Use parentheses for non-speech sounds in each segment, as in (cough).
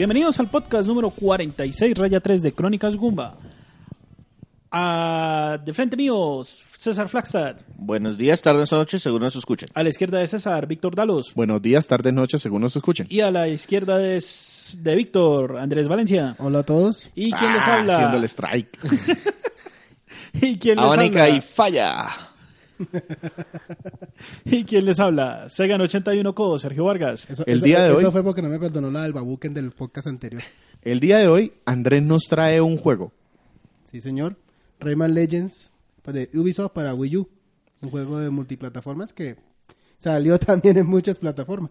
Bienvenidos al podcast número 46, raya 3 de Crónicas Gumba. Ah, de frente mío, César Flagstad. Buenos días, tardes o noches, según nos escuchen. A la izquierda de César, Víctor Dalos. Buenos días, tardes, noches, según nos escuchen. Y a la izquierda de, de Víctor, Andrés Valencia. Hola a todos. ¿Y quién les Ah, habla? Haciendo el strike. (laughs) ¿Y quién les Abónica habla? y falla. (laughs) ¿Y quién les habla? Segan 81 Co, Sergio Vargas. Eso, El eso- día de eso hoy- fue porque no me perdonó la del Babuken del podcast anterior. (laughs) El día de hoy, Andrés nos trae un juego. Sí, señor. Rayman Legends pues, de Ubisoft para Wii U. Un juego de multiplataformas que salió (laughs) también en muchas plataformas.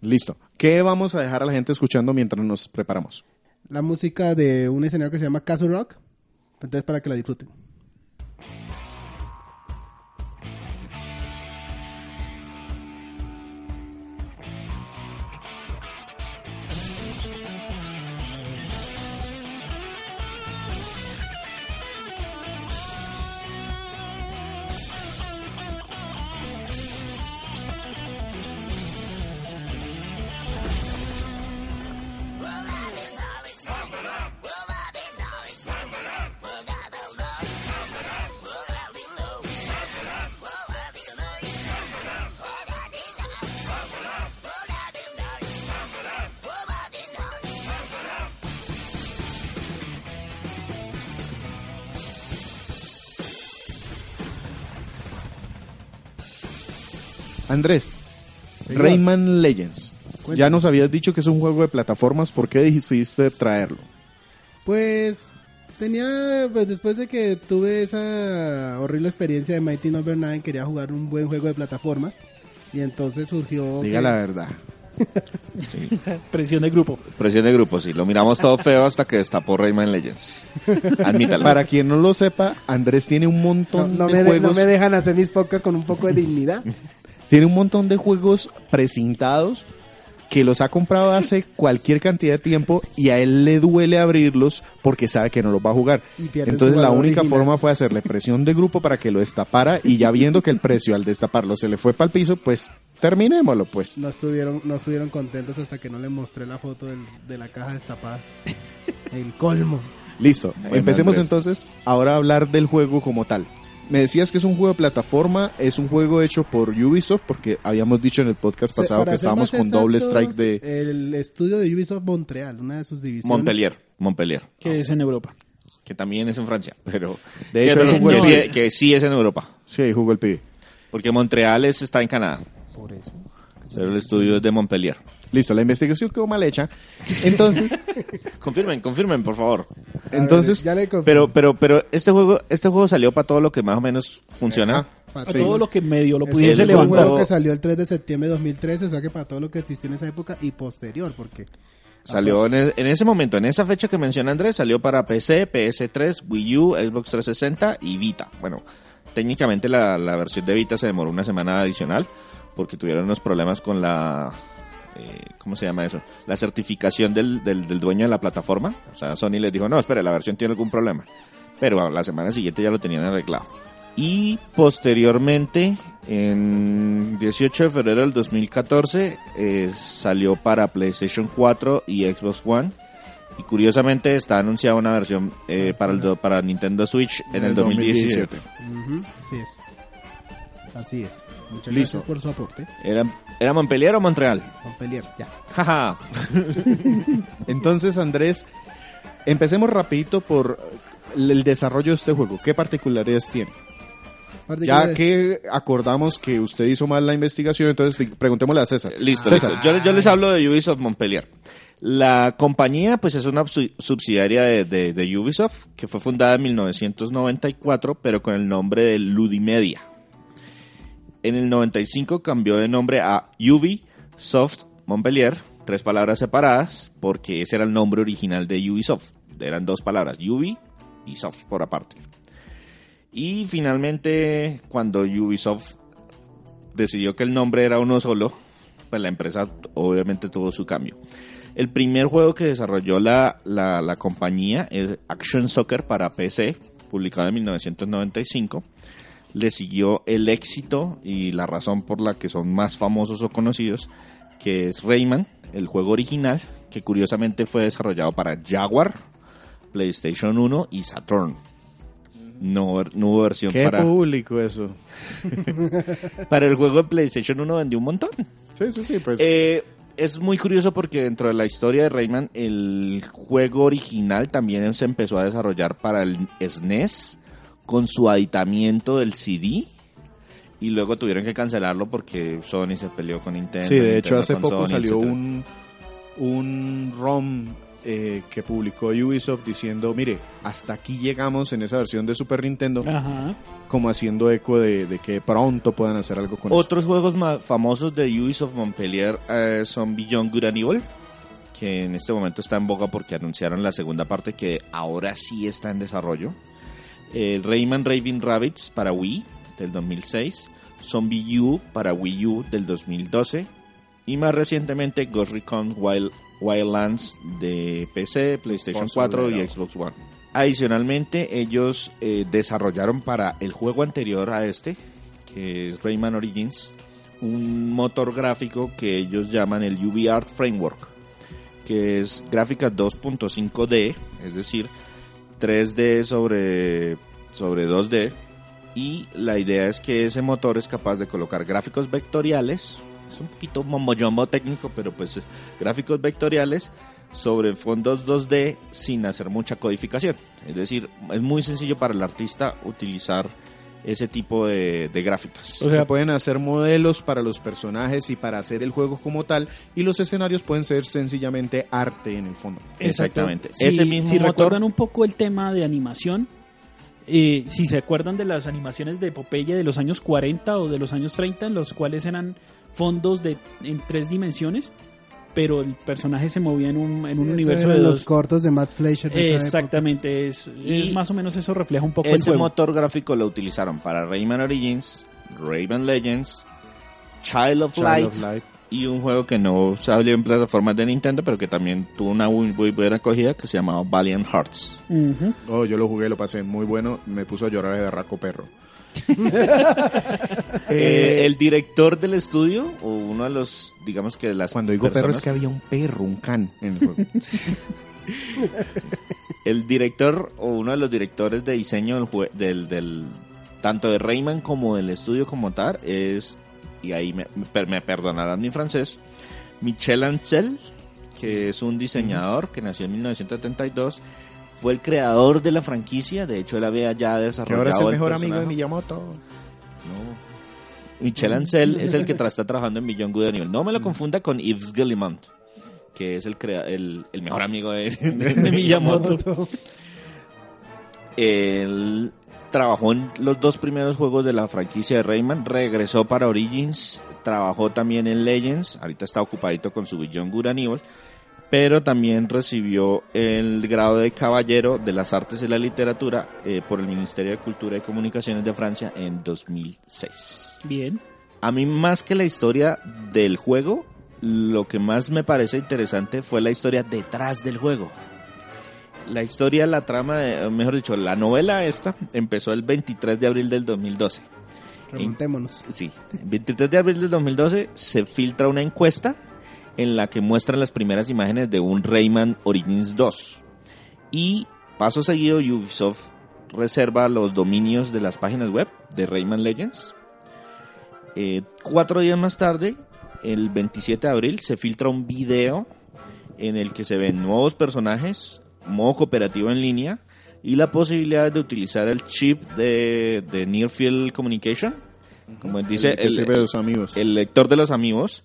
Listo. ¿Qué vamos a dejar a la gente escuchando mientras nos preparamos? La música de un escenario que se llama Castle Rock. Entonces, para que la disfruten. Andrés, Señor. Rayman Legends. Cuéntame. Ya nos habías dicho que es un juego de plataformas. ¿Por qué decidiste traerlo? Pues tenía, pues después de que tuve esa horrible experiencia de Mighty Number 9, quería jugar un buen juego de plataformas. Y entonces surgió... Diga que- la verdad. (laughs) Presión de grupo. Presión de grupo, sí. Lo miramos todo feo hasta que destapó Rayman Legends. Admítalo. Para quien no lo sepa, Andrés tiene un No, montón no de me de- no juegos. me dejan hacer mis podcasts con un poco de dignidad. (laughs) Tiene un montón de juegos precintados que los ha comprado hace (laughs) cualquier cantidad de tiempo y a él le duele abrirlos porque sabe que no los va a jugar. Entonces la única original. forma fue hacerle presión de grupo para que lo destapara y ya viendo que el precio al destaparlo se le fue para el piso, pues terminémoslo pues. No estuvieron, no estuvieron contentos hasta que no le mostré la foto del- de la caja destapada. (laughs) El colmo. Listo, empecemos entonces ahora a hablar del juego como tal. Me decías que es un juego de plataforma, es un juego hecho por Ubisoft porque habíamos dicho en el podcast pasado que estábamos con doble exactos, strike de... El estudio de Ubisoft Montreal, una de sus divisiones. Montpellier. Montpellier. Que es en Europa. Que también es en Francia. Pero. De que, hecho, que jugó sí, que sí es en Europa. Sí, ahí jugó el pibe. Porque Montreal es, está en Canadá. Por eso. Pero el estudio es de Montpellier. Listo, la investigación quedó mal hecha. Entonces, (laughs) Confirmen, confirmen, por favor. entonces, Ya le confirmo. Pero, pero, pero este juego, este juego salió para todo lo que más o menos funciona. Ajá. Para A todo lo que medio lo Este pudiese es un levantó- juego que salió el 3 de septiembre de 2013, o sea que para todo lo que existió en esa época y posterior, porque Salió en, e- en ese momento, en esa fecha que menciona Andrés, salió para PC, PS3, Wii U, Xbox 360 y Vita. Bueno, técnicamente la, la versión de Vita se demoró una semana adicional porque tuvieron unos problemas con la... eh, ¿Cómo se llama eso? La certificación del, del, del dueño de la plataforma. O sea, Sony les dijo, no, espere, la versión tiene algún problema. Pero a la semana siguiente ya lo tenían arreglado. Y posteriormente, en 18 de febrero del 2014, eh, salió para PlayStation 4 y Xbox One. Y curiosamente está anunciada una versión eh, para, el do- para Nintendo Switch en el 2017. ujú, así es. Así es. Muchas Listo. gracias por su aporte. ¿Era, ¿Era Montpellier o Montreal? Montpellier, ya. Jaja. (laughs) entonces Andrés, empecemos rapidito por el desarrollo de este juego. ¿Qué particularidades tiene? Ya que acordamos que usted hizo mal la investigación, entonces preguntémosle a César. Listo, César, listo. Yo, yo les hablo de Ubisoft Montpellier. La compañía, pues, es una subsi- subsidiaria de, de- de Ubisoft, que fue fundada en 1994, pero con el nombre de Ludimedia. En el 95 cambió de nombre a Ubisoft Montpellier, tres palabras separadas porque ese era el nombre original de Ubisoft. Eran dos palabras, Ubi y Soft por aparte. Y finalmente, cuando Ubisoft decidió que el nombre era uno solo, pues la empresa obviamente tuvo su cambio. El primer juego que desarrolló la, la, la compañía es Action Soccer para PC, publicado en 1995. Le siguió el éxito y la razón por la que son más famosos o conocidos, que es Rayman, el juego original, que curiosamente fue desarrollado para Jaguar, PlayStation 1 y Saturn. No, no hubo versión Qué para, público eso. (laughs) para el juego de PlayStation 1 vendió un montón. Sí, sí, sí, pues. Eh, es muy curioso porque dentro de la historia de Rayman, el juego original también se empezó a desarrollar para el SNES con su aditamiento del CD. Y luego tuvieron que cancelarlo porque Sony se peleó con Nintendo. sí, de hecho hace poco Sony, salió etcétera. un, un ROM eh, que publicó Ubisoft diciendo, mire, hasta aquí llegamos en esa versión de Super Nintendo, Ajá. como haciendo eco de, de que pronto puedan hacer algo con eso. Otros juegos más famosos de Ubisoft Montpellier eh, son Beyond Good and Evil, que en este momento está en boga porque anunciaron la segunda parte que ahora sí está en desarrollo. Eh, Rayman Raving Rabbits para Wii del 2006, Zombie U para Wii U del 2012 y más recientemente Ghost Recon Wild, Wildlands de PC, PlayStation Consola 4 y Xbox One. Adicionalmente, ellos eh, desarrollaron para el juego anterior a este, que es Rayman Origins, un motor gráfico que ellos llaman el UbiArt Framework, que es gráfica 2.5D, es decir, 3D sobre, sobre 2D. Y la idea es que ese motor es capaz de colocar gráficos vectoriales, es un poquito mombo técnico, pero pues eh, gráficos vectoriales sobre fondos 2D sin hacer mucha codificación. Es decir, es muy sencillo para el artista utilizar ese tipo de, de gráficas. O sea, pueden hacer modelos para los personajes y para hacer el juego como tal, y los escenarios pueden ser sencillamente arte en el fondo. Exactamente. Si, Ese mismo si motor- recuerdan un poco el tema de animación, eh, si se acuerdan de las animaciones de Popeye de los años 40 o de los años 30, en los cuales eran fondos de en tres dimensiones, pero el personaje se movía en un, en un Eso universo de los dos. cortos de Max Fleischer. de esa época. Exactamente, es, Y es más o menos eso refleja un poco el Ese juego. motor gráfico lo utilizaron para Rayman Origins, Rayman Legends, Child of, Child Light, of Light. Y un juego que no salió en plataformas de Nintendo, pero que también tuvo una muy, muy buena acogida que se llamaba Valiant Hearts. Oh, yo lo jugué, lo pasé muy bueno, me puso a llorar de raco perro. (laughs) Eh, el director del estudio, o uno de los, digamos que de las Cuando digo perro es personas- que había un perro, un can en el juego. (laughs) el director o uno de los directores de diseño del, jue- del, del- tanto de Rayman como del estudio como tal es y ahí me, me per- me perdonarán mi francés Michel Ancel que es un diseñador que nació en 1972 fue el creador de la franquicia de hecho él había ya desarrollado ahora es el el mejor amigo de. Miyamoto. No. Michel Ancel es el que (laughs) está trabajando en Beyond Good. No me lo confunda con Yves Guillemont, que es el, crea- el, el mejor amigo de, de- de (laughs) Miyamoto. Él trabajó en los dos primeros juegos de la franquicia de Rayman, regresó para Origins, trabajó también en Legends, ahorita está ocupadito con su Beyond Good and Evil, pero también recibió el grado de Caballero de las Artes y la Literatura eh, por el Ministerio de Cultura y Comunicaciones de Francia en 2006. Bien. A mí más que la historia del juego, lo que más me parece interesante fue la historia detrás del juego. La historia, la trama, de- mejor dicho, la novela esta empezó el 23 de abril del 2012. Remontémonos. Sí, el 23 de abril del 2012 se filtra una encuesta en la que muestran las primeras imágenes de un Rayman Origins 2. Y paso seguido Ubisoft reserva los dominios de las páginas web de Rayman Legends. Eh, cuatro días más tarde, el 27 de abril, se filtra un video en el que se ven nuevos personajes, modo cooperativo en línea y la posibilidad de utilizar el chip de, de Near Field Communication, como dice el que el, sirve de los amigos. el lector de los amigos,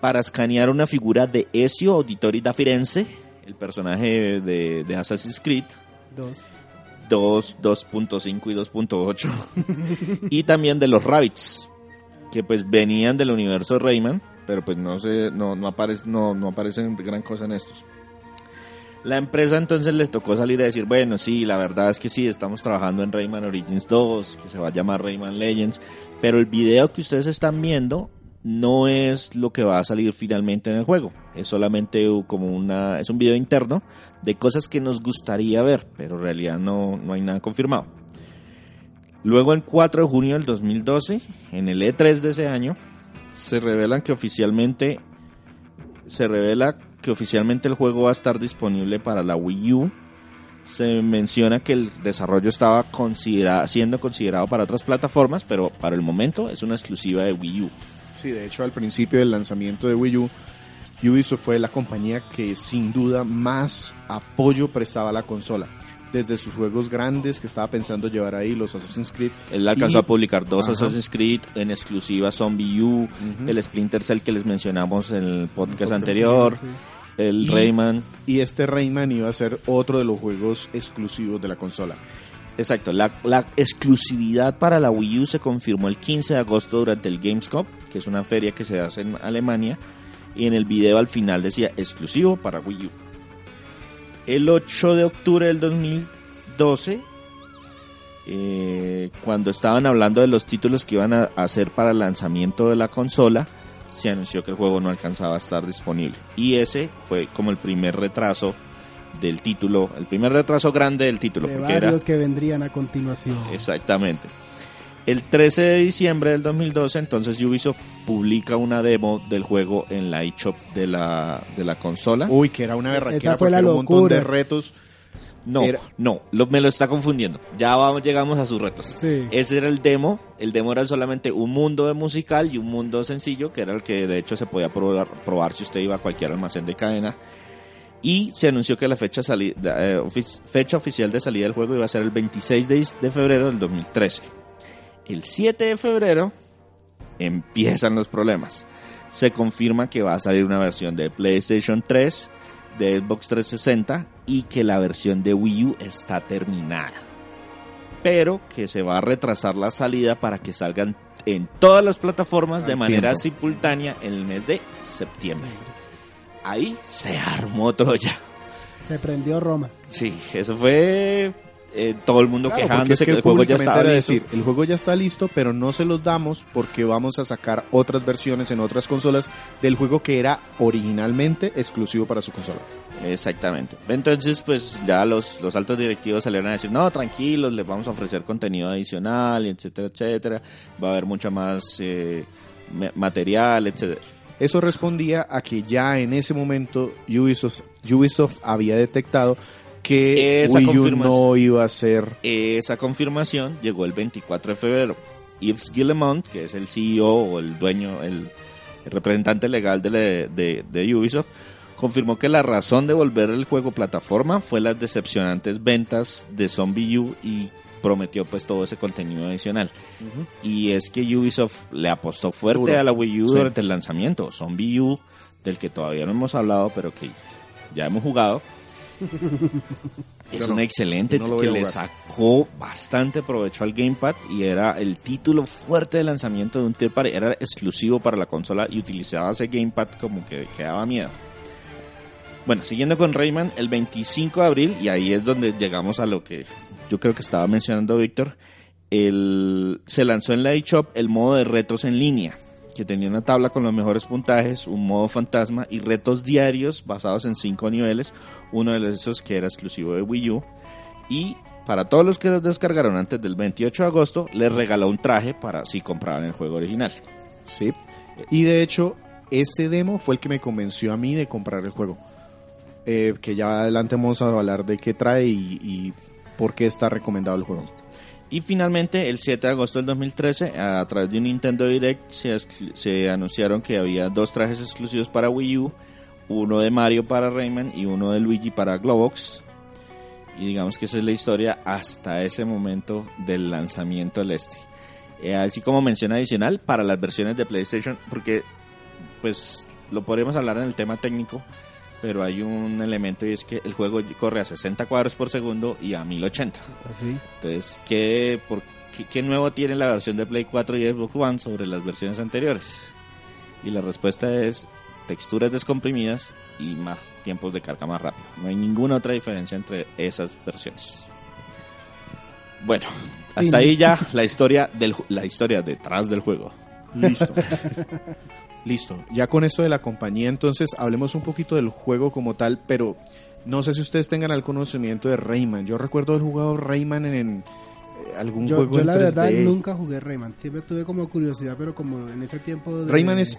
para escanear una figura de Ezio Auditori da Firenze, el personaje de, de Assassin's Creed, Dos. 2, 2.5 y 2.8, y también de los Rabbits, que pues venían del universo Rayman, pero pues no se, no, no aparece, no, no aparecen gran cosa en estos. La empresa entonces les tocó salir a decir, bueno, sí, la verdad es que sí, estamos trabajando en Rayman Origins 2, que se va a llamar Rayman Legends, pero el video que ustedes están viendo no es lo que va a salir finalmente en el juego. Es solamente como una, es un video interno de cosas que nos gustaría ver, pero en realidad no, no hay nada confirmado. Luego el 4 de junio del 2012, en el E3 de ese año, se revelan que oficialmente se revela que oficialmente el juego va a estar disponible para la Wii U. Se menciona que el desarrollo estaba siendo considerado para otras plataformas, pero para el momento es una exclusiva de Wii U. Sí, de hecho al principio del lanzamiento de Wii U, Ubisoft fue la compañía que sin duda más apoyo prestaba a la consola. Desde sus juegos grandes que estaba pensando llevar ahí, los Assassin's Creed. Él alcanzó y- a publicar dos Ajá. Assassin's Creed en exclusiva Zombie U, el Splinter Cell que les mencionamos en el podcast podcast anterior, Sí. el Y- Rayman. Y este Rayman iba a ser otro de los juegos exclusivos de la consola. Exacto, la, la exclusividad para la Wii U se confirmó el 15 de agosto durante el Gamescom, que es una feria que se hace en Alemania, y en el video al final decía exclusivo para Wii U. El 8 de octubre del 2012, eh, cuando estaban hablando de los títulos que iban a hacer para el lanzamiento de la consola, se anunció que el juego no alcanzaba a estar disponible. Y ese fue como el primer retraso del título, el primer retraso grande del título, De porque era varios que vendrían a continuación. Exactamente. El 13 de diciembre del 2012, entonces Ubisoft publica una demo del juego en la eShop de la, de la consola. Uy, que era una berraquera Esa fue porque la era un montón locura. de retos. no, era- no, lo- me lo está confundiendo. Ya vamos, llegamos a sus retos. Sí. Ese era el demo. El demo era solamente un mundo de musical y un mundo sencillo, que era el que de hecho se podía probar, probar si usted iba a cualquier almacén de cadena. Y se anunció que la fecha, sali- eh, fecha oficial de salida del juego iba a ser el 26 de, de febrero del 2013. El 7 de febrero empiezan los problemas. Se confirma que va a salir una versión de PlayStation 3, de Xbox 360 y que la versión de Wii U está terminada. Pero que se va a retrasar la salida para que salgan en todas las plataformas de manera tiempo. simultánea en el mes de septiembre. Ahí se armó Troya. Se prendió Roma. Sí, eso fue eh, todo el mundo Claro, quejándose es que que, el juego ya era listo. decir, el juego ya está listo, pero no se los damos porque vamos a sacar otras versiones en otras consolas del juego que era originalmente exclusivo para su consola. Exactamente. Entonces, pues ya los, los altos directivos salieron a decir, no, tranquilos, les vamos a ofrecer contenido adicional, etcétera, etcétera. Va a haber mucha más eh, ma- material, etcétera. Eso respondía a que ya en ese momento Ubisoft, Ubisoft había detectado que Esa Wii U no iba a ser Esa confirmación llegó el 24 de febrero. Yves Guillemot, que es el CEO o el dueño, el, el representante legal de, de- de Ubisoft, confirmó que la razón de volver el juego plataforma fue las decepcionantes ventas de Zombie U y prometió pues todo ese contenido adicional. Y es que Ubisoft le apostó fuerte a la Wii U Sí. durante el lanzamiento. Zombie U, del que todavía no hemos hablado, pero que ya hemos jugado. Es no. un excelente No que le sacó bastante provecho al Gamepad y era el título fuerte de lanzamiento de un third party. Era exclusivo para la consola y utilizaba ese Gamepad como que, que daba miedo. Bueno, siguiendo con Rayman, el 25 de abril, y ahí es donde llegamos a lo que yo creo que estaba mencionando Víctor, se lanzó en la eShop el modo de retos en línea, que tenía una tabla con los mejores puntajes, un modo fantasma y retos diarios basados en cinco niveles, uno de esos que era exclusivo de Wii U. Y para todos los que los descargaron antes del 28 de agosto, les regaló un traje para si compraban el juego original. Sí. Y de hecho, ese demo fue el que me convenció a mí de comprar el juego. Eh, que ya adelante vamos a hablar de qué trae y, y por qué está recomendado el juego. Y finalmente, el 7 de agosto del 2013, a través de un Nintendo Direct, se, anunciaron que había dos trajes exclusivos para Wii U, uno de Mario para Rayman y uno de Luigi para Globox. Y digamos que esa es la historia hasta ese momento del lanzamiento del este. Eh, así como mención adicional para las versiones de PlayStation, porque pues lo podríamos hablar en el tema técnico, pero hay un elemento y es que el juego corre a 60 cuadros por segundo y a 1080. Así. Entonces, ¿qué, por ¿qué, qué nuevo tiene la versión de Play 4 y Xbox One sobre las versiones anteriores? Y la respuesta es texturas descomprimidas y más tiempos de carga más rápido. No hay ninguna otra diferencia entre esas versiones. Bueno, hasta ahí ya la historia del la historia detrás del juego. Listo. (laughs) Listo. Ya con esto de la compañía, entonces hablemos un poquito del juego como tal, pero no sé si ustedes tengan el conocimiento de Rayman. Yo recuerdo haber jugado Rayman en, en, eh, algún Yo, juego yo en la verdad 3D. nunca jugué Rayman. Siempre tuve como curiosidad, pero como en ese tiempo... De, Rayman es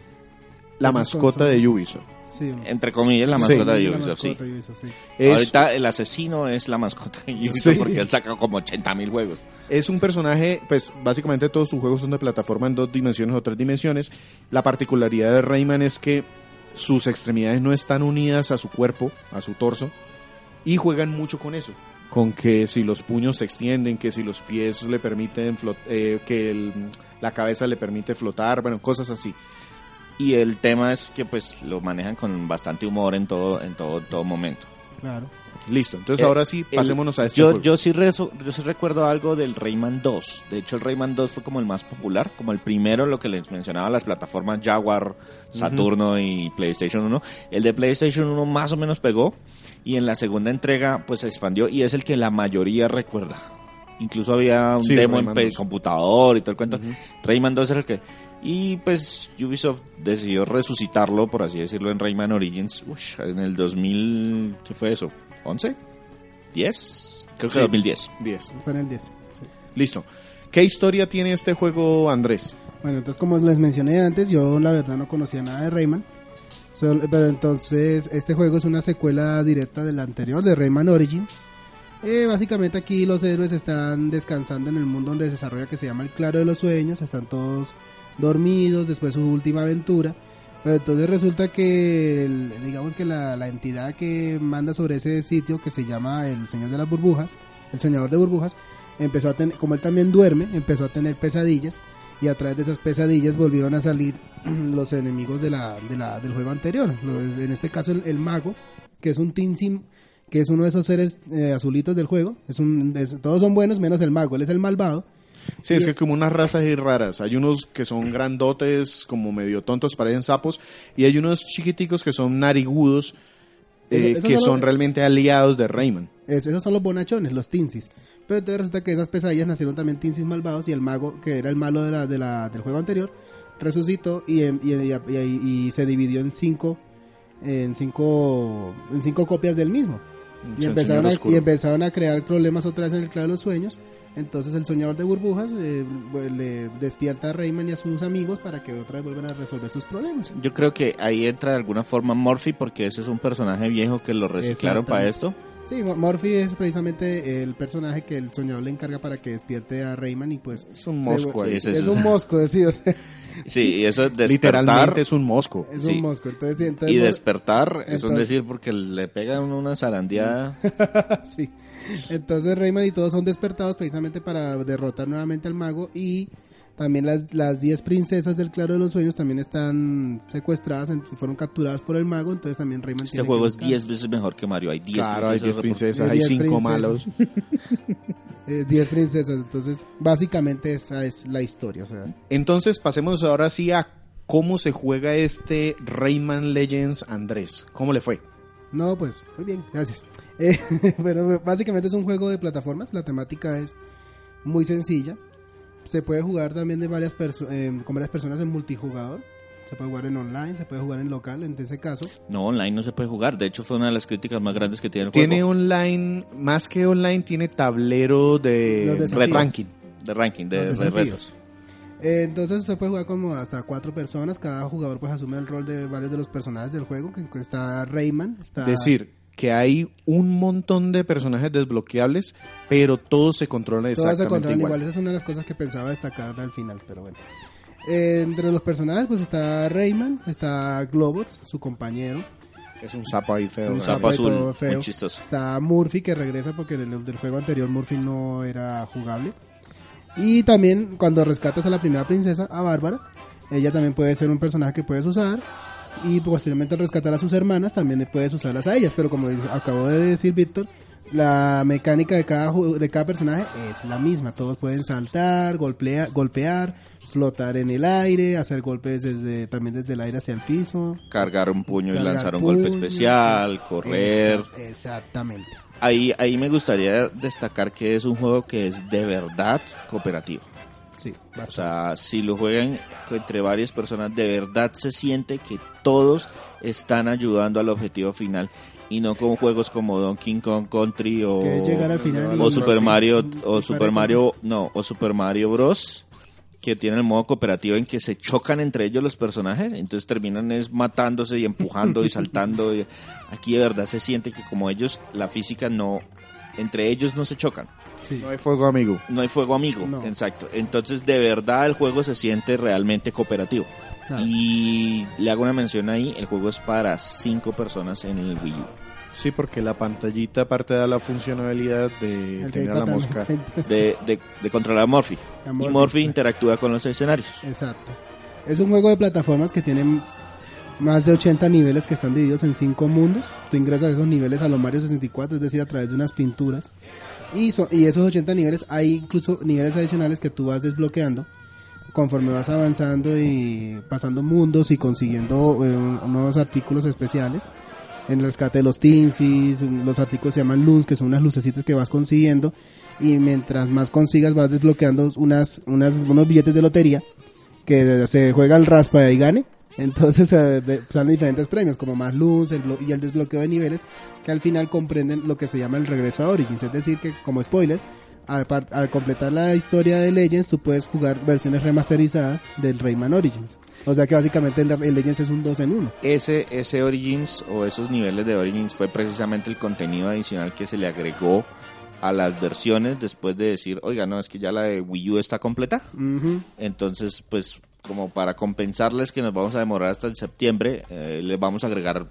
la mascota de Ubisoft. Sí. Entre comillas, la Sí. mascota de Ubisoft, sí. mascota de Ubisoft, sí. Es, Ahorita el asesino es la mascota de Ubisoft Sí. porque él saca como 80 mil juegos. es un personaje, pues básicamente todos sus juegos son de plataforma en dos dimensiones o tres dimensiones. La particularidad de Rayman es que sus extremidades no están unidas a su cuerpo, a su torso, y juegan mucho con eso. Con que si los puños se extienden, que si los pies le permiten, eh, que el- la cabeza le permite flotar, bueno, cosas así. Y el tema es que pues lo manejan con bastante humor en todo en todo todo momento. Claro. Listo, entonces Eh, ahora sí, el- pasémonos a este yo, juego. yo sí rezo- yo sí recuerdo algo del Rayman 2. De hecho, el Rayman 2 fue como el más popular, como el primero, lo que les mencionaba, las plataformas Jaguar, Saturno y PlayStation 1. El de PlayStation 1 más o menos pegó y en la segunda entrega pues se expandió y es el que la mayoría recuerda. Incluso había un Sí, demo en Rayman pe- 2. computador y todo el cuento. Ujú. Rayman 2 era el que... Y pues Ubisoft decidió resucitarlo, por así decirlo, en Rayman Origins. Ush, en el 2000... ¿Qué fue eso? ¿11? ¿10? Creo que Sí. 2010. 10. Fue en el 10. sí. Listo. ¿Qué historia tiene este juego, Andrés? Bueno, entonces como les mencioné antes, yo la verdad no conocía nada de Rayman. Sol- pero entonces este juego es una secuela directa del anterior, de Rayman Origins. Eh, básicamente aquí los héroes están descansando en el mundo donde se desarrolla que se llama el Claro de los Sueños, están todos dormidos después de su última aventura. Pero entonces resulta que, digamos que la, entidad que manda sobre ese sitio, que se llama el Señor de las Burbujas, el Soñador de Burbujas, empezó a tener, como él también duerme, empezó a tener pesadillas y a través de esas pesadillas volvieron a salir (clears throat) los enemigos de la, de la- del juego anterior. En este caso el, el mago, que es un Tinsim, que es uno de esos seres eh, azulitos del juego. Es un, es- todos son buenos menos el mago, él es el malvado. Sí, es que como unas razas ahí raras. Hay unos que son grandotes, como medio tontos, parecen sapos, y hay unos chiquiticos que son narigudos, eh, eso que son realmente aliados de Rayman. Es- esos son los bonachones, los Tinsis. Pero entonces resulta que esas pesadillas nacieron también Tinsis malvados y el mago, que era el malo de la, de la- del juego anterior, resucitó y, em- y- y- y- y se dividió en cinco, en cinco, en cinco copias del mismo. Y empezaron, a, y empezaron a crear problemas otra vez en el claro de los sueños. Entonces el soñador de burbujas eh, pues, le despierta a Rayman y a sus amigos para que otra vez vuelvan a resolver sus problemas. Yo creo que ahí entra de alguna forma Morphy porque ese es un personaje viejo que lo reciclaron para esto. Sí, Mo- Morphy es precisamente el personaje que el soñador le encarga para que despierte a Rayman y pues... Es un se- mosco. Sí, es, ese es- un mosco, sí, o sea, Sí, y eso es despertar Literalmente es un mosco. es Sí. un mosco. Entonces, entonces y despertar es un Entonces- decir porque le pegan una zarandeada. (laughs) sí. Entonces Rayman y todos son despertados precisamente para derrotar nuevamente al mago y también las, las 10 princesas del Claro de los Sueños también están secuestradas, en- fueron capturadas por el mago, entonces también Rayman Este tiene que juego es buscar- 10 veces mejor que Mario. Hay 10 Claro, hay 10 report- princesas, Hay hay 10 5 princesas. malos. (laughs) eh, 10 princesas, entonces básicamente esa es la historia, o sea, Entonces pasemos ahora sí a cómo se juega este Rayman Legends Andrés. ¿Cómo le fue? No, pues, muy bien, gracias. (laughs) Eh, (laughs) pero básicamente es un juego de plataformas, la temática es muy sencilla. Se puede jugar también de varias perso- eh, con varias personas en multijugador. Se puede jugar en online, se puede jugar en local, en ese caso. No, online no se puede jugar. De hecho, fue una de las críticas más grandes que tiene el Tiene juego. online, más que online, tiene tablero de ranking. De ranking, de, retos. Eh, entonces se puede jugar como hasta cuatro personas. Cada jugador pues asume el rol de varios de los personajes del juego. Que está Rayman, está... Decir que hay un montón de personajes desbloqueables, pero todos se controlan Todas se exactamente controlan igual. igual. Esa es una de las cosas que pensaba destacar al final, pero bueno. Eh, entre los personajes pues está Rayman, está Globots, su compañero. Es un sapo ahí feo. Es un. Sapo azul, feo. muy chistoso. Está Murphy que regresa porque en el del juego anterior Murphy no era jugable. Y también cuando rescatas a la primera princesa, a Bárbara, ella también puede ser un personaje que puedes usar. Y posteriormente al rescatar a sus hermanas también puedes usarlas a ellas. Pero como acabó de decir Víctor, La mecánica de cada, de cada personaje es la misma. Todos pueden saltar, golpear, golpear, flotar en el aire, hacer golpes desde, también desde el aire hacia el piso. Cargar un puño y lanzar un golpe especial, correr. Exa- Exactamente. Ahí, ahí me gustaría destacar que es un juego que es de verdad cooperativo. Sí, O sea, si lo juegan entre varias personas, de verdad se siente que todos están ayudando al objetivo final y no con juegos como Donkey Kong Country o, al final Super Mario o Super Mario no o Super Mario Bros. que tienen el modo cooperativo en que se chocan entre ellos los personajes, entonces terminan es matándose y empujando y saltando. y- aquí de verdad se siente que como ellos la física no entre ellos no se chocan. Sí. No hay fuego, amigo. No hay fuego amigo, No. exacto. Entonces, de verdad, el juego se siente realmente cooperativo. Claro. Y le hago una mención ahí, el juego es para cinco personas en el Wii U. Sí, porque la pantallita aparte da la funcionalidad de El tener a la mosca. De, de, de controlar a Morphy. Y Morphy, interactúa con los escenarios. Exacto. Es un juego de plataformas que tiene más de 80 niveles que están divididos en 5 mundos. Tú ingresas esos niveles a los Mario 64, es decir, a través de unas pinturas. Y, so- y esos 80 niveles, hay incluso niveles adicionales que tú vas desbloqueando conforme vas avanzando y pasando mundos y consiguiendo eh, nuevos artículos especiales. En el rescate de los Tinsis, los artículos se llaman Loons, que son unas lucecitas que vas consiguiendo. Y mientras más consigas, vas desbloqueando unas, unas, unos billetes de lotería que se juega el raspa y gane. Entonces (laughs) eh, de- salen diferentes premios, como más luz el y el desbloqueo de niveles, que al final comprenden lo que se llama el regreso a Origins. Es decir, que como spoiler, al, al completar la historia de Legends, tú puedes jugar versiones remasterizadas del Rayman Origins. O sea que básicamente el, el Legends es un 2 en 1. Ese, ese Origins o esos niveles de Origins fue precisamente el contenido adicional que se le agregó a las versiones después de decir, oiga, no, es que ya la de Wii U está completa. Entonces, pues como para compensarles que nos vamos a demorar hasta el septiembre, eh, les vamos a agregar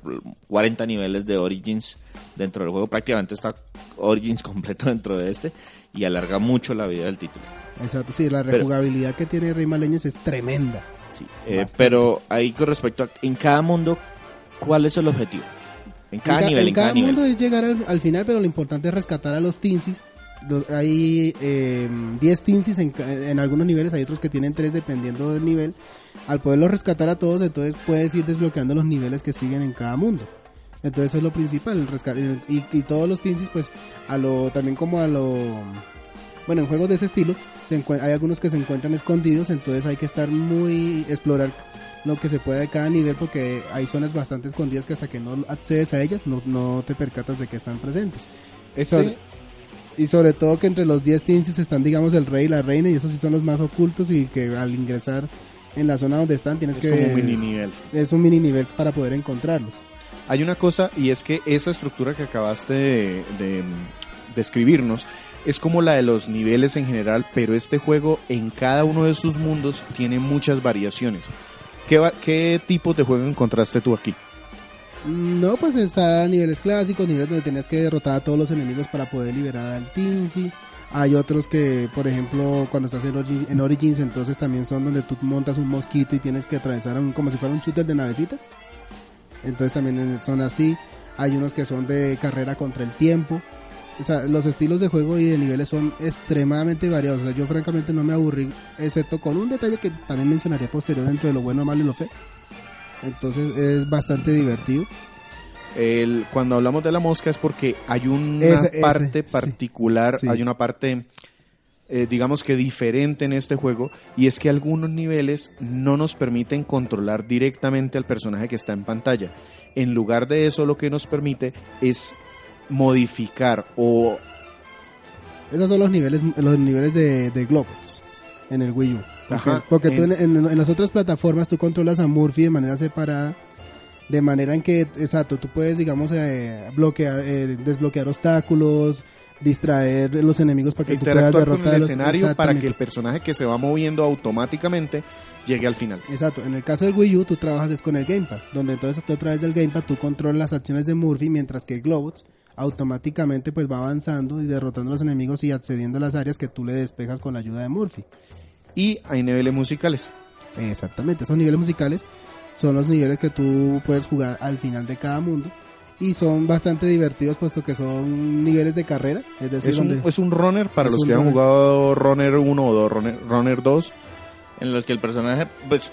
40 niveles de Origins dentro del juego. Prácticamente está Origins (laughs) completo dentro de este y alarga mucho la vida del título. Exacto, sí, la Pero- rejugabilidad que tiene Rayman Legends es tremenda. Sí, eh, pero ahí con respecto a en cada mundo, ¿cuál es el objetivo? En cada en nivel, en en cada cada nivel. mundo es llegar al, al final, pero lo importante es rescatar a los Tinsis. Hay eh, 10 Tinsis en, en algunos niveles, hay otros que tienen 3 dependiendo del nivel. Al poderlos rescatar a todos, entonces puedes ir desbloqueando los niveles que siguen en cada mundo. Entonces eso es lo principal, el rescate. Y, y todos los Tinsis, pues, a lo también como a lo... Bueno, en juegos de ese estilo, se hay algunos que se encuentran escondidos, entonces hay que estar muy... explorar lo que se pueda de cada nivel porque hay zonas bastante escondidas que hasta que no accedes a ellas no, no te percatas de que están presentes. Este, y sobre todo que entre los 10 Tinsis están digamos el rey y la reina y esos sí son los más ocultos y que al ingresar en la zona donde están tienes es que... como un mini nivel. Es un mini nivel para poder encontrarlos. Hay una cosa y es que esa estructura que acabaste de, de, describirnos es como la de los niveles en general, pero este juego en cada uno de sus mundos tiene muchas variaciones. ¿Qué, va- qué tipo de juego encontraste tú aquí? No, pues está niveles clásicos, niveles donde tenías que derrotar a todos los enemigos para poder liberar al Tinsi. Hay otros que, por ejemplo, cuando estás en, Origi- en Origins, entonces también son donde tú montas un mosquito y tienes que atravesar un, como si fuera un shooter de navecitas. Entonces también son así. Hay unos que son de carrera contra el tiempo. O sea, los estilos de juego y de niveles son extremadamente variados. O sea, yo francamente no me aburrí, excepto con un detalle que también mencionaría posterior dentro de lo bueno, malo y lo feo. Entonces es bastante divertido. El, cuando hablamos de la mosca es porque hay una Ese- parte particular, Sí. hay una parte, eh, digamos que diferente en este juego, y es que algunos niveles no nos permiten controlar directamente al personaje que está en pantalla. En lugar de eso, lo que nos permite es modificar o Esos son los niveles, los niveles de, de Globots en el Wii U. Porque, Ajá, porque tú en- en, en- en las otras plataformas tú controlas a Murphy de manera separada. De manera en que, exacto, tú puedes, digamos, eh, bloquear, eh, desbloquear obstáculos, distraer los enemigos para que tú puedas interactuar con el escenario para que el personaje que se va moviendo automáticamente llegue al final. Exacto, en el caso del Wii U tú trabajas es con el Gamepad, donde entonces tú a través del Gamepad tú controlas las acciones de Murphy, mientras que Globots automáticamente pues va avanzando y derrotando a los enemigos y accediendo a las áreas que tú le despejas con la ayuda de Murphy. Y hay niveles musicales. Exactamente, esos niveles musicales son los niveles que tú puedes jugar al final de cada mundo y son bastante divertidos puesto que son niveles de carrera, es decir, Es un, donde- es un runner para Es los que han runner. jugado Runner 1 o 2, Runner, runner 2. En los que el personaje, pues,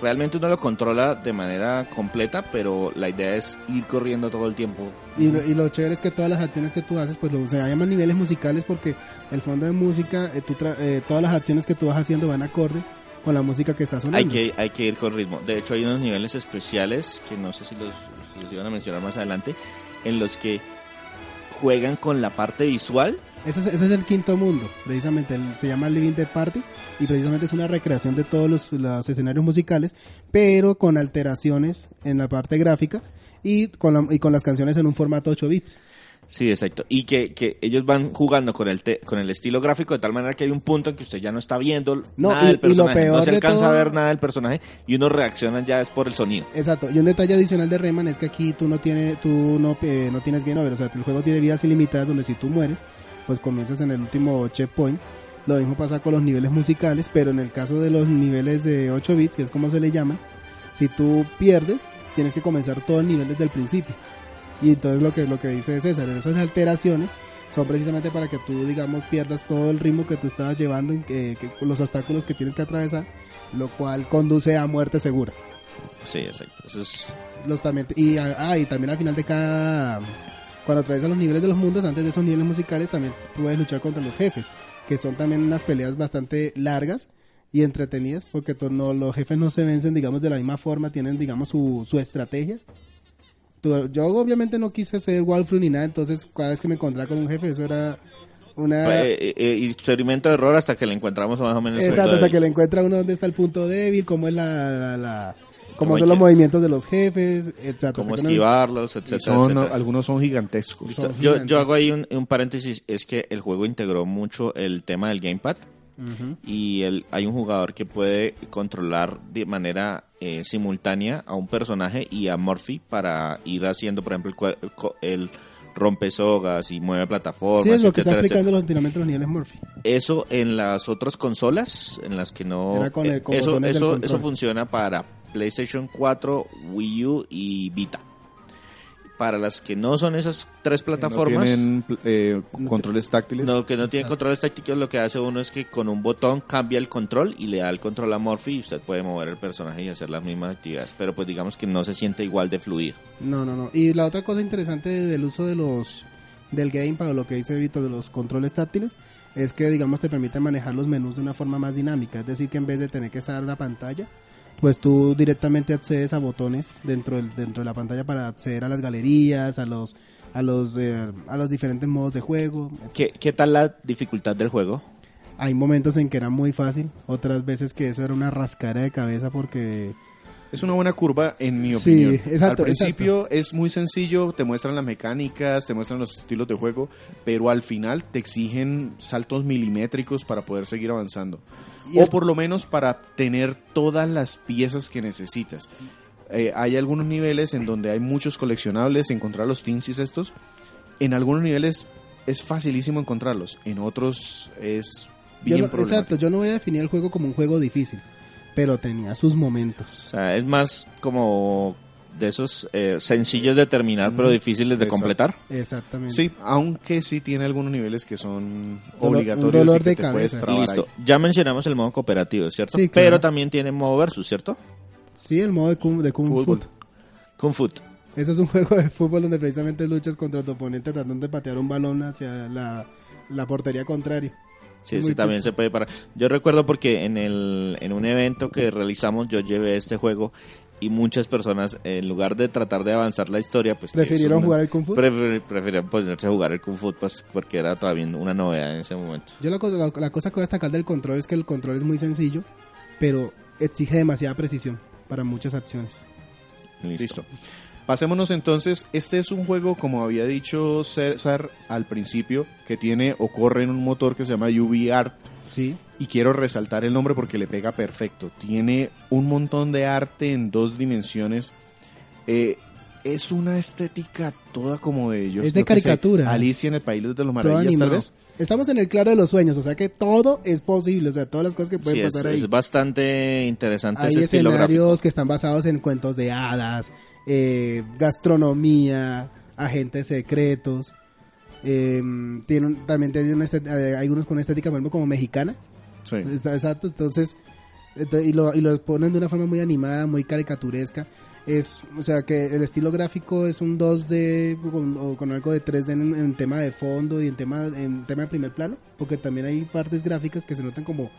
realmente uno lo controla de manera completa, pero la idea es ir corriendo todo el tiempo. y, lo, y lo chévere es que todas las acciones que tú haces, pues lo, se llaman niveles musicales porque el fondo de música, eh, tú tra- eh, todas las acciones que tú vas haciendo van acordes con la música que está Hay sonando. que, hay que ir con ritmo. De hecho, hay unos niveles especiales que no sé si los, si los iban a mencionar más adelante, en los que juegan con la parte visual. Ese es, ese es el quinto mundo, precisamente, el- se llama Living Dead Party y precisamente es una recreación de todos los, los escenarios musicales, pero con alteraciones en la parte gráfica y con, la- y con las canciones en un formato 8 bits. Sí, exacto. Y que, que ellos van jugando con el te- con el estilo gráfico de tal manera que hay un punto en que usted ya no está viendo No, nada y- del personaje. no se alcanza todo- a ver nada del personaje y uno reacciona ya es por el sonido. Exacto, y un detalle adicional de Rayman es que aquí tú no tienes, tú no, eh, no tienes game over, o sea, el juego tiene vidas ilimitadas donde si tú mueres, pues comienzas en el último checkpoint. Lo mismo pasa con los niveles musicales, pero en el caso de los niveles de 8 bits, que es como se le llaman, si tú pierdes, tienes que comenzar todo el nivel desde el principio. Y entonces lo que, lo que dice César, esas alteraciones son precisamente para que tú, digamos, pierdas todo el ritmo que tú estabas llevando, que, que- los obstáculos que tienes que atravesar, lo cual conduce a muerte segura. Sí, exacto. Eso es los también y, ah, y también al final de cada cuando atraviesas los niveles de los mundos antes de esos niveles musicales también puedes luchar contra los jefes que son también unas peleas bastante largas y entretenidas porque no, los jefes no se vencen digamos de la misma forma tienen digamos su, su estrategia yo obviamente no quise ser walkthrough ni nada entonces cada vez que me encontraba con un jefe eso era una eh, eh, experimento de error hasta que le encontramos más o menos. Exacto, hasta que le encuentra uno dónde está el punto débil, cómo es la, la, la- cómo Cómo son los movimientos de los jefes, exacto. cómo esquivarlos, etcétera, son, etcétera. algunos son gigantescos. Son Yo, hago ahí un, un paréntesis, es que el juego integró mucho el tema del gamepad y el, hay un jugador que puede controlar de manera eh, simultánea a un personaje y a Murphy para ir haciendo, por ejemplo, el, rompe sogas y mueve plataformas. Sí, es lo que está etcétera, explicando los, continuamente los niveles Murphy. etcétera. Eso en las otras consolas, en las que no... Era con el- eh, con eso, del eso, control. eso funciona para PlayStation 4, Wii U y Vita. Para las que no son esas tres Que no plataformas... tienen eh, controles táctiles. No, que no tiene Exacto. controles tácticos, lo que hace uno es que con un botón cambia el control y le da el control a Morphy y usted puede mover el personaje y hacer las mismas actividades, pero pues digamos que no se siente igual de fluido. No, no, no. Y la otra cosa interesante del uso de los del gamepad o lo que dice Vito de los controles táctiles es que digamos te permite manejar los menús de una forma más dinámica, es decir que en vez de tener que estar en la pantalla, pues tú directamente accedes a botones dentro del, dentro de la pantalla para acceder a las galerías, a los a los eh, a los diferentes modos de juego. ¿Qué, ¿Qué tal la dificultad del juego? Hay momentos en que era muy fácil, otras veces que eso era una rascara de cabeza porque Es una buena curva, en mi Sí, opinión. exacto, al principio es muy sencillo, te muestran las mecánicas, te muestran los estilos de juego, pero al final te exigen saltos milimétricos para poder seguir avanzando. O por lo menos para tener todas las piezas que necesitas. Eh, hay algunos niveles en donde hay muchos coleccionables, encontrar los tinsis estos. En algunos niveles es facilísimo encontrarlos, en otros es yo bien no, problemático. exacto, yo no voy a definir el juego como un juego difícil, pero tenía sus momentos. O sea, es más como de esos eh, sencillos de terminar pero difíciles de Exacto. completar. Exactamente. Sí, aunque sí tiene algunos niveles que son obligatorios un dolor y que de te puedes cabeza. trabar Listo. ahí. Ya mencionamos el modo cooperativo, ¿cierto? Sí, claro. Pero también tiene modo versus, ¿cierto? Sí, el modo de Kung, de Kung. Fu. Kung Fu. Eso es un (laughs) juego de fútbol donde precisamente luchas contra tu oponente tratando de patear un balón hacia la, la portería contraria. Sí, ese también se puede parar. Yo recuerdo porque en el en un evento que realizamos yo llevé este juego y muchas personas en lugar de tratar de avanzar la historia, pues ¿Prefirieron una- jugar el Kung Fu? prefer- preferían ponerse a jugar el Kung Fu pues porque era todavía una novedad en ese momento. Yo la, la- la cosa que voy a destacar del control es que el control es muy sencillo, pero exige demasiada precisión para muchas acciones. Listo. Listo. Pasémonos entonces, este es un juego, como había dicho César al principio, que tiene o corre en un motor que se llama UV-Art. Sí, Y quiero resaltar el nombre porque le pega perfecto. Tiene un montón de arte en dos dimensiones. Eh, es una estética toda como de... Yo Es de sé, caricatura. Alicia en el País de los Maravillas, tal vez. Estamos en el claro de los sueños, o sea que todo es posible, o sea, todas las cosas que pueden Sí, es, pasar ahí. es bastante interesante Hay ese estilo gráfico. escenarios que están basados en cuentos de hadas, eh, gastronomía, agentes secretos. eh, tiene un- también tiene una eh, hay unos con una estética por ejemplo, como mexicana. Sí. Exa- Exacto, entonces, ento- y, lo, y lo ponen de una forma muy animada, muy caricaturesca. Es, o sea, que el estilo gráfico es un 2D con, o con algo de 3D en, en tema de fondo y en tema, en tema de primer plano, porque también hay partes gráficas que se notan como,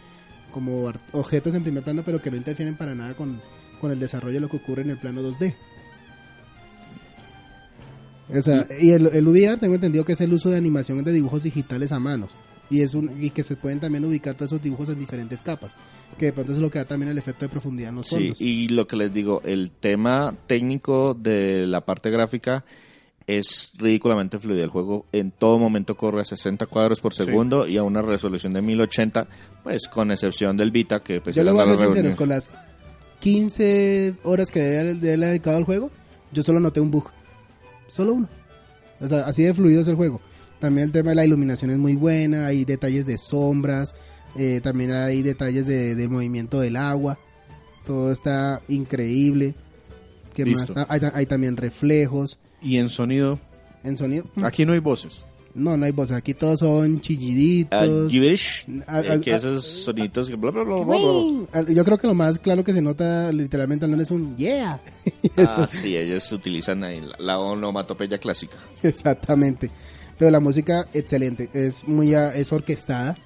como objetos en primer plano, pero que no interfieren para nada con, con el desarrollo de lo que ocurre en el plano 2D. O sea, y el, el VR tengo entendido que es el uso de animación de dibujos digitales a manos. Y, es un, y que se pueden también ubicar todos esos dibujos en diferentes capas. Que de pronto es lo que da también el efecto de profundidad en los Sí, fondos. y lo que les digo, el tema técnico de la parte gráfica es ridículamente fluido. El juego en todo momento corre a 60 cuadros por segundo y a una resolución de 1080, pues con excepción del Vita, que pues Yo era voy a ser sincero, reunión. con las 15 horas que debe haber- debe dedicado al juego, yo solo noté un bug. Solo uno. O sea, así de fluido es el juego. También el tema de la iluminación es muy buena, hay detalles de sombras, eh, también hay detalles de, del movimiento del agua. Todo está increíble. ¿Qué Listo. más? Ah, Hay, hay también reflejos. Y en sonido, En sonido, aquí no hay voces. no, no hay voces. Aquí todos son Ah, chilliditos. gibberish, Al- eh, que esos soniditos que bla, bla, bla. Ah, Yo creo que lo más claro que se nota literalmente al es un yeah. (laughs) Ah, sí, ellos utilizan ahí la, la onomatopeya clásica. Exactamente. Pero la música excelente, es muy a- es orquestada,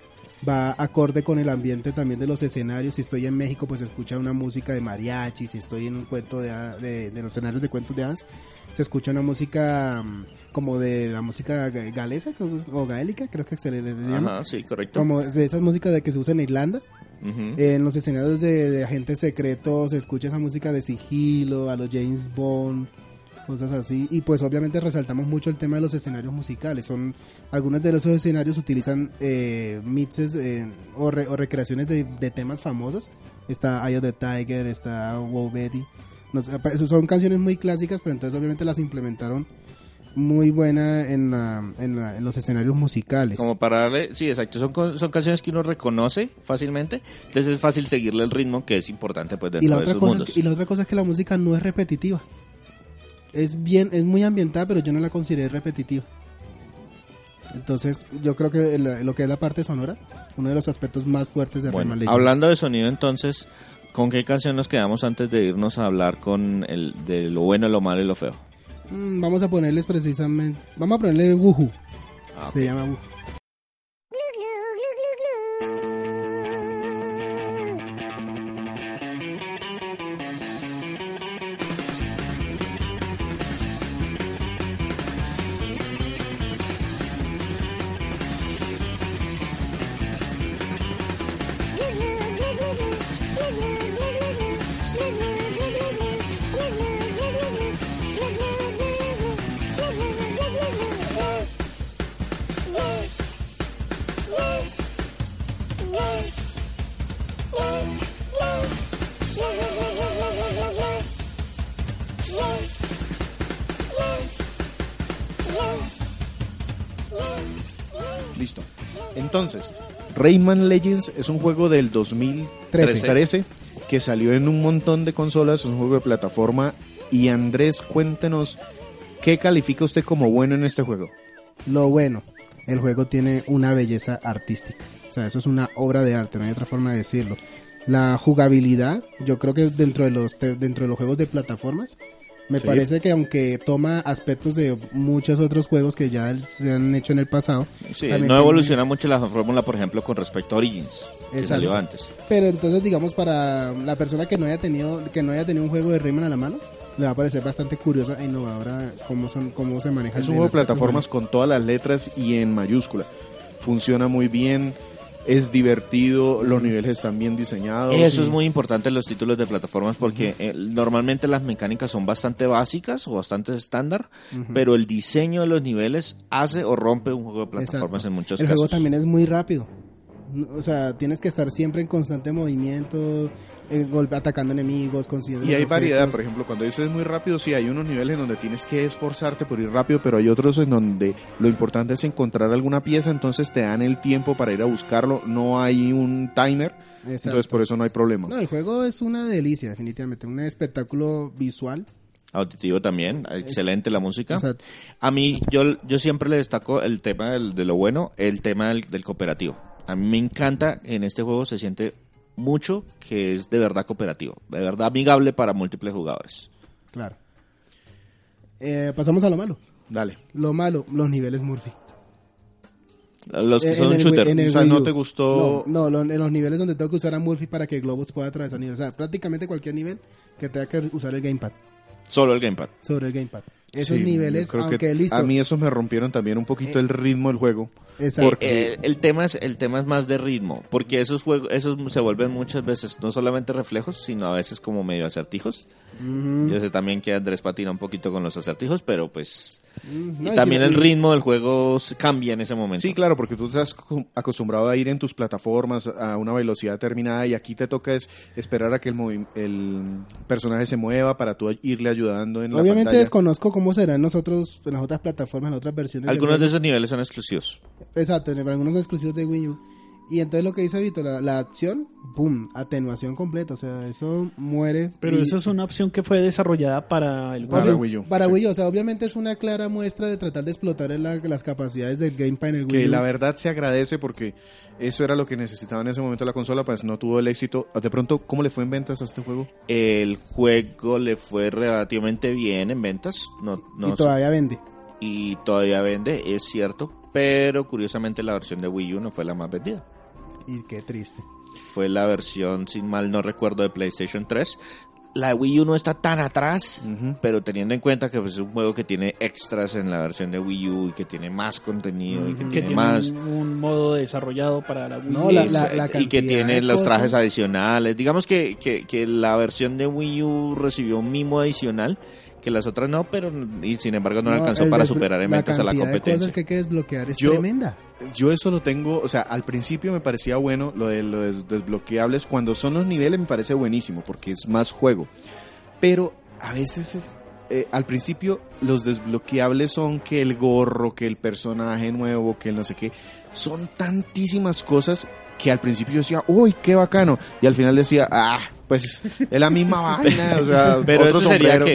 va acorde con el ambiente también de los escenarios. Si estoy en México, pues se escucha una música de mariachi. Si estoy en un cuento de, ha- de, de los escenarios de cuentos de hadas, se escucha una música mm, como de la música ga- galesa o gaélica, creo que se le, llama. Ajá, sí, correcto. Como de esas músicas de que se usa en Irlanda. Ujú. En los escenarios de, de agentes secretos se escucha esa música de sigilo, a los James Bond, cosas así. Y pues obviamente resaltamos mucho el tema de los escenarios musicales. Son Algunos de esos escenarios utilizan eh, mixes eh, o, re- o recreaciones de, de temas famosos. Está Eye of the Tiger, está Wow Betty. No sé, son canciones muy clásicas, pero entonces obviamente las implementaron muy buena en, la- en, la- en los escenarios musicales. Como para darle, sí, exacto, son, son canciones que uno reconoce fácilmente, entonces es fácil seguirle el ritmo que es importante pues y la de otra cosa mundos. es que, y la otra cosa es que la música no es repetitiva es bien es muy ambientada pero yo no la consideré repetitiva. Entonces yo creo que lo que es la parte sonora uno de los aspectos más fuertes de Bueno, Rayman hablando de sonido entonces, ¿con qué canción nos quedamos antes de irnos a hablar con el de lo bueno, lo malo y lo feo? Mm, vamos a ponerles precisamente vamos a ponerle Wuhu. Ah, se llama Wuhu Rayman Legends es un juego del 2013 Trece. que salió en un montón de consolas, es un juego de plataforma. Y Andrés, cuéntenos, ¿qué califica usted como bueno en este juego? Lo bueno, el juego tiene una belleza artística. O sea, eso es una obra de arte, no hay otra forma de decirlo. La jugabilidad, yo creo que dentro de los dentro de los juegos de plataformas, me Sí. parece que aunque toma aspectos de muchos otros juegos que ya se han hecho en el pasado, Sí, no tiene- evoluciona mucho la fórmula, por ejemplo, con respecto a Origins, que salió antes. Pero entonces, digamos, para la persona que no haya tenido que no haya tenido un juego de Rayman a la mano, le va a parecer bastante curiosa e innovadora cómo son cómo se maneja. Es el un juego de plataformas con todas las letras y en mayúscula. Funciona muy bien, es divertido, los niveles están bien diseñados. Eso y- es muy importante en los títulos de plataformas porque eh, normalmente las mecánicas son bastante básicas o bastante estándar, pero el diseño de los niveles hace o rompe un juego de plataformas Exacto. en muchos el casos. juego también es muy rápido. O sea, tienes que estar siempre en constante movimiento, eh, golpe, atacando enemigos, consiguiendo. Y hay objetos. variedad, por ejemplo, cuando dices muy rápido, sí, hay unos niveles en donde tienes que esforzarte por ir rápido, pero hay otros en donde lo importante es encontrar alguna pieza, entonces te dan el tiempo para ir a buscarlo, no hay un timer, Exacto. entonces por eso no hay problema. No, el juego es una delicia, definitivamente. Un espectáculo visual. Auditivo también, excelente la música. Exacto. A mí, yo, yo siempre le destaco el tema del- de lo bueno, el tema del, del cooperativo. A mí me encanta, en este juego se siente mucho que es de verdad cooperativo, de verdad amigable para múltiples jugadores. Claro. Eh, pasamos a lo malo. Dale. Lo malo, los niveles Murphy. Los que Eh, son en el shooter. Wii- en el O sea, ¿no te gustó? No, no, lo- en los niveles donde tengo que usar a Murphy para que Globus pueda atravesar niveles. O sea, prácticamente cualquier nivel que tenga que usar el gamepad. Solo el gamepad. Sobre el gamepad. Esos Sí, niveles, creo que aunque listo. A mí esos me rompieron también un poquito Eh, el ritmo del juego. Exacto. porque- Eh, el tema es el tema es más de ritmo, porque esos juegos esos se vuelven muchas veces no solamente reflejos, sino a veces como medio acertijos. Ujú. Yo sé también que Andrés patina un poquito con los acertijos, pero pues Mm, y no, y también si- el ritmo del juego cambia en ese momento. Sí, claro, porque tú estás acostum- acostumbrado a ir en tus plataformas a una velocidad determinada y aquí te toca es esperar a que el, el personaje se mueva para tú irle ayudando en la Obviamente desconozco cómo será en nosotros, en las otras plataformas, en las otras versiones. Algunos de juego. esos niveles son exclusivos. Exacto, algunos son exclusivos de Wii U. Y entonces lo que dice Vito, la, la acción, boom, atenuación completa, o sea, eso muere. Pero Y- eso es una opción que fue desarrollada para el Para Wii U, Para sí. Wii U, o sea, obviamente es una clara muestra de tratar de explotar la- las capacidades del gamepad en el Wii que U. la verdad se agradece porque eso era lo que necesitaba en ese momento la consola, pues no tuvo el éxito. De pronto, ¿cómo le fue en ventas a este juego? El juego le fue relativamente bien en ventas, no, no y todavía vende. y todavía vende, es cierto, pero curiosamente la versión de Wii U no fue la más vendida. Y qué triste. Fue la versión, sin mal no recuerdo, de PlayStation 3. La de Wii U no está tan atrás, Ujú. pero teniendo en cuenta que pues, es un juego que tiene extras en la versión de Wii U y que tiene más contenido y que que tiene tiene más... un, un modo desarrollado para la Wii No, U. la- y la- se- la y que tiene los trajes adicionales. Digamos que, que, que la versión de Wii U recibió un mimo adicional que las otras no, pero y sin embargo no, le alcanzó para superar en ventas a la de competencia. cosas que hay que desbloquear es Yo- tremenda. Yo eso lo tengo, o sea, al principio me parecía bueno lo de los desbloqueables. Cuando son los niveles me parece buenísimo porque es más juego. Pero a veces es, eh, al principio los desbloqueables son que el gorro, que el personaje nuevo, que el no sé qué. Son tantísimas cosas que al principio yo decía, uy, qué bacano. Y al final decía, ah, pues es la misma (laughs) vaina. O sea, Pero otro eso sería sombrero.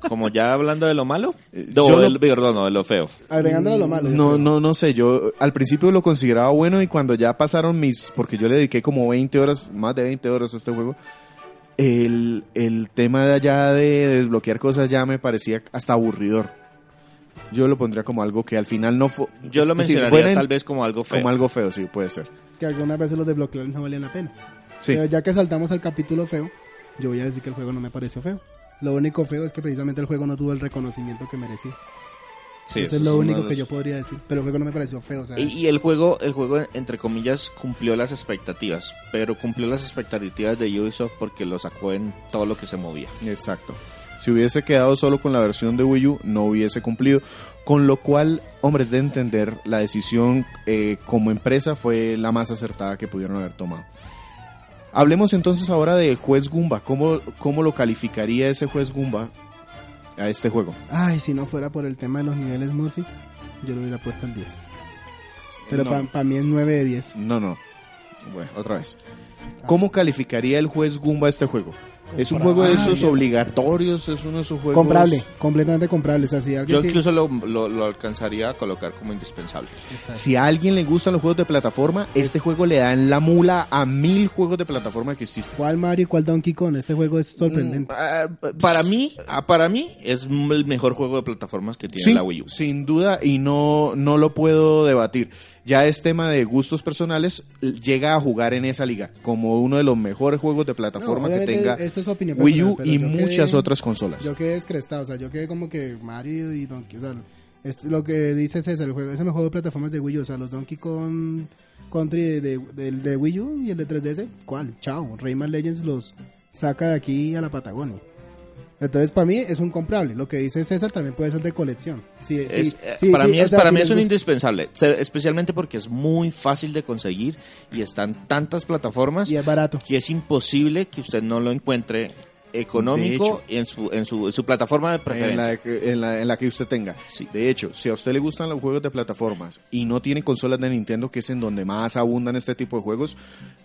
que, como ya hablando de lo malo, Eh, no, yo lo- del- perdón, no, de lo feo. Agregándole a lo malo. No, creo. no, no sé, yo al principio lo consideraba bueno y cuando ya pasaron mis, porque yo le dediqué como 20 horas, más de 20 horas a este juego, el, el tema de allá de desbloquear cosas ya me parecía hasta aburridor. Yo lo pondría como algo que al final no fue... Yo lo decir, mencionaría tal vez como algo feo. Como algo feo, sí, puede ser. Que algunas veces los desbloqueables no valían la pena. Sí, Pero ya que saltamos al capítulo feo, yo voy a decir que el juego no me pareció feo. Lo único feo es que precisamente el juego no tuvo el reconocimiento que merecía. Sí, Eso eso es lo único que yo podría decir. Pero el juego no me pareció feo. O sea, Y, y el juego, el juego, entre comillas, cumplió las expectativas, pero cumplió las expectativas de Ubisoft porque lo sacó en todo lo que se movía. exacto. Si hubiese quedado solo con la versión de Wii U, no hubiese cumplido. Con lo cual, hombre, de entender, la decisión eh, como empresa fue la más acertada que pudieron haber tomado. Hablemos entonces ahora del juez Goomba. ¿Cómo, ¿Cómo lo calificaría ese juez Goomba a este juego? Ay, si no fuera por el tema de los niveles Murphy, yo lo hubiera puesto en 10. Pero No. para mí es 9 de 10. No, no. Bueno, otra vez. ¿Cómo calificaría el juez Goomba este juego? ¿Es un juego de esos obligatorios? ¿Es uno de esos juegos...? Comprable, completamente comprable. O sea, si alguien Yo que- incluso lo, lo- lo alcanzaría a colocar como indispensable. Exacto. Si a alguien le gustan los juegos de plataforma, este juego le da en la mula a mil juegos de plataforma que existen. ¿Cuál Mario y cuál Donkey Kong? Este juego es sorprendente. Mm, ah, para mí, ah, para mí es el mejor juego de plataformas que tiene Sí, la Wii U. sin duda, y no, no lo puedo debatir. Ya es tema de gustos personales, llega a jugar en esa liga como uno de los mejores juegos de plataforma No, que tenga esto es opinión Wii U y muchas quedé- otras consolas. Yo quedé descrestado, o sea, yo quedé como que Mario y Donkey, o sea, lo que dice César, el juego, ese mejor de plataformas de Wii U, o sea, los Donkey Kong Country de, de, de Wii U y el de 3DS, ¿cuál? Chao, Rayman Legends los saca de aquí a la Patagonia. Entonces, para mí es un comprable. Lo que dice César también puede ser de colección. Sí, sí, eh, sí, para mí, es, sea, para mí es un indispensable, especialmente porque es muy fácil de conseguir y están tantas plataformas Y es barato. que es imposible que usted no lo encuentre económico en su, en su, en su plataforma de en preferencia. la, en, la, en la que usted tenga. Sí. De hecho, si a usted le gustan los juegos de plataformas y no tiene consolas de Nintendo, que es en donde más abundan este tipo de juegos,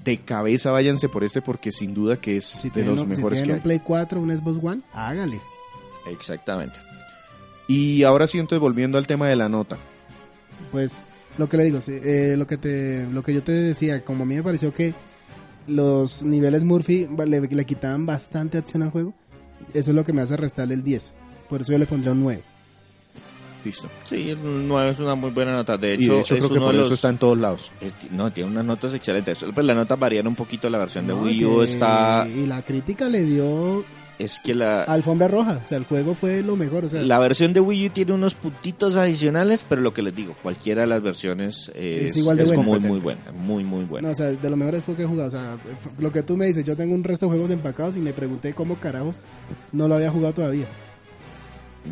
de cabeza váyanse por este porque sin duda que es Si de los un- si mejores tienen que un hay. Play 4, un Xbox One, hágale. Exactamente. Y ahora sí, entonces volviendo al tema de la nota. Pues lo que le digo, eh, lo que te, lo que yo te decía, como a mí me pareció que los niveles Murphy le, le quitaban bastante acción al juego, eso es lo que me hace restarle el 10. Por eso yo le pondré un 9. Listo. Sí, el 9 es una muy buena nota. De Y hecho, de hecho es creo que por eso está en todos lados. No, tiene unas notas excelentes. Pues las notas varían un poquito. La versión de No, Wii U que- está... Y la crítica le dio Es que la... alfombra roja. O sea, el juego fue lo mejor. O sea, La versión de Wii U tiene unos puntitos adicionales, pero lo que les digo, cualquiera de las versiones es, Es igual de es buena. muy, muy buena. Muy, muy buena. No, o sea, de los mejores juegos que he jugado. O sea, lo que tú me dices, yo tengo un resto de juegos empacados y me pregunté cómo carajos no lo había jugado todavía.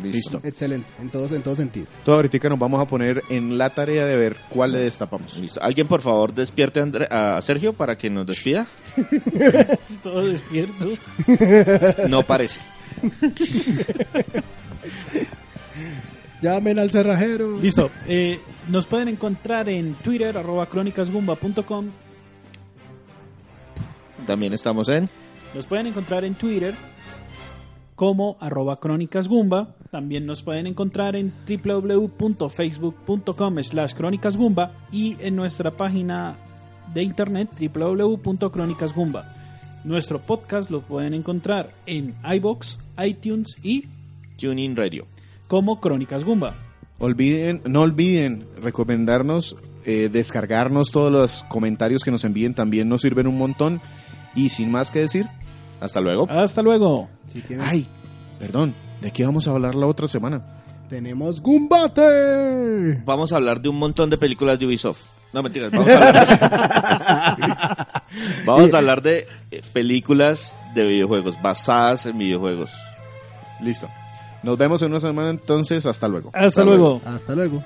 Listo. Excelente, en todo, en todo sentido. Todo ahorita nos vamos a poner en la tarea de ver cuál le destapamos. Listo. ¿Alguien, por favor, despierte a Sergio para que nos despida? (laughs) Todo despierto. No parece. (laughs) Llamen al cerrajero. Listo. eh, nos pueden encontrar en Twitter, arroba crónicasgumba.com. También estamos en... Nos pueden encontrar en Twitter como arroba crónicasgumba. También nos pueden encontrar en www.facebook.com slash crónicasgumba y en nuestra página de internet www.crónicasgumba. Nuestro podcast lo pueden encontrar en iBox, iTunes y TuneIn Radio. como Crónicas Gumba. Olviden, no olviden recomendarnos, eh, descargarnos todos los comentarios que nos envíen, también nos sirven un montón. Y sin más que decir, Hasta luego. Hasta luego. Si tienen- ay, perdón, ¿de qué vamos a hablar la otra semana? tenemos Gumbate. Vamos a hablar de un montón de películas de Ubisoft. No, mentiras. Vamos a (laughs) hablar, vamos a hablar de eh, películas de videojuegos, basadas en videojuegos. Listo. Nos vemos en una semana entonces, hasta luego. Hasta, Hasta luego. Hasta luego.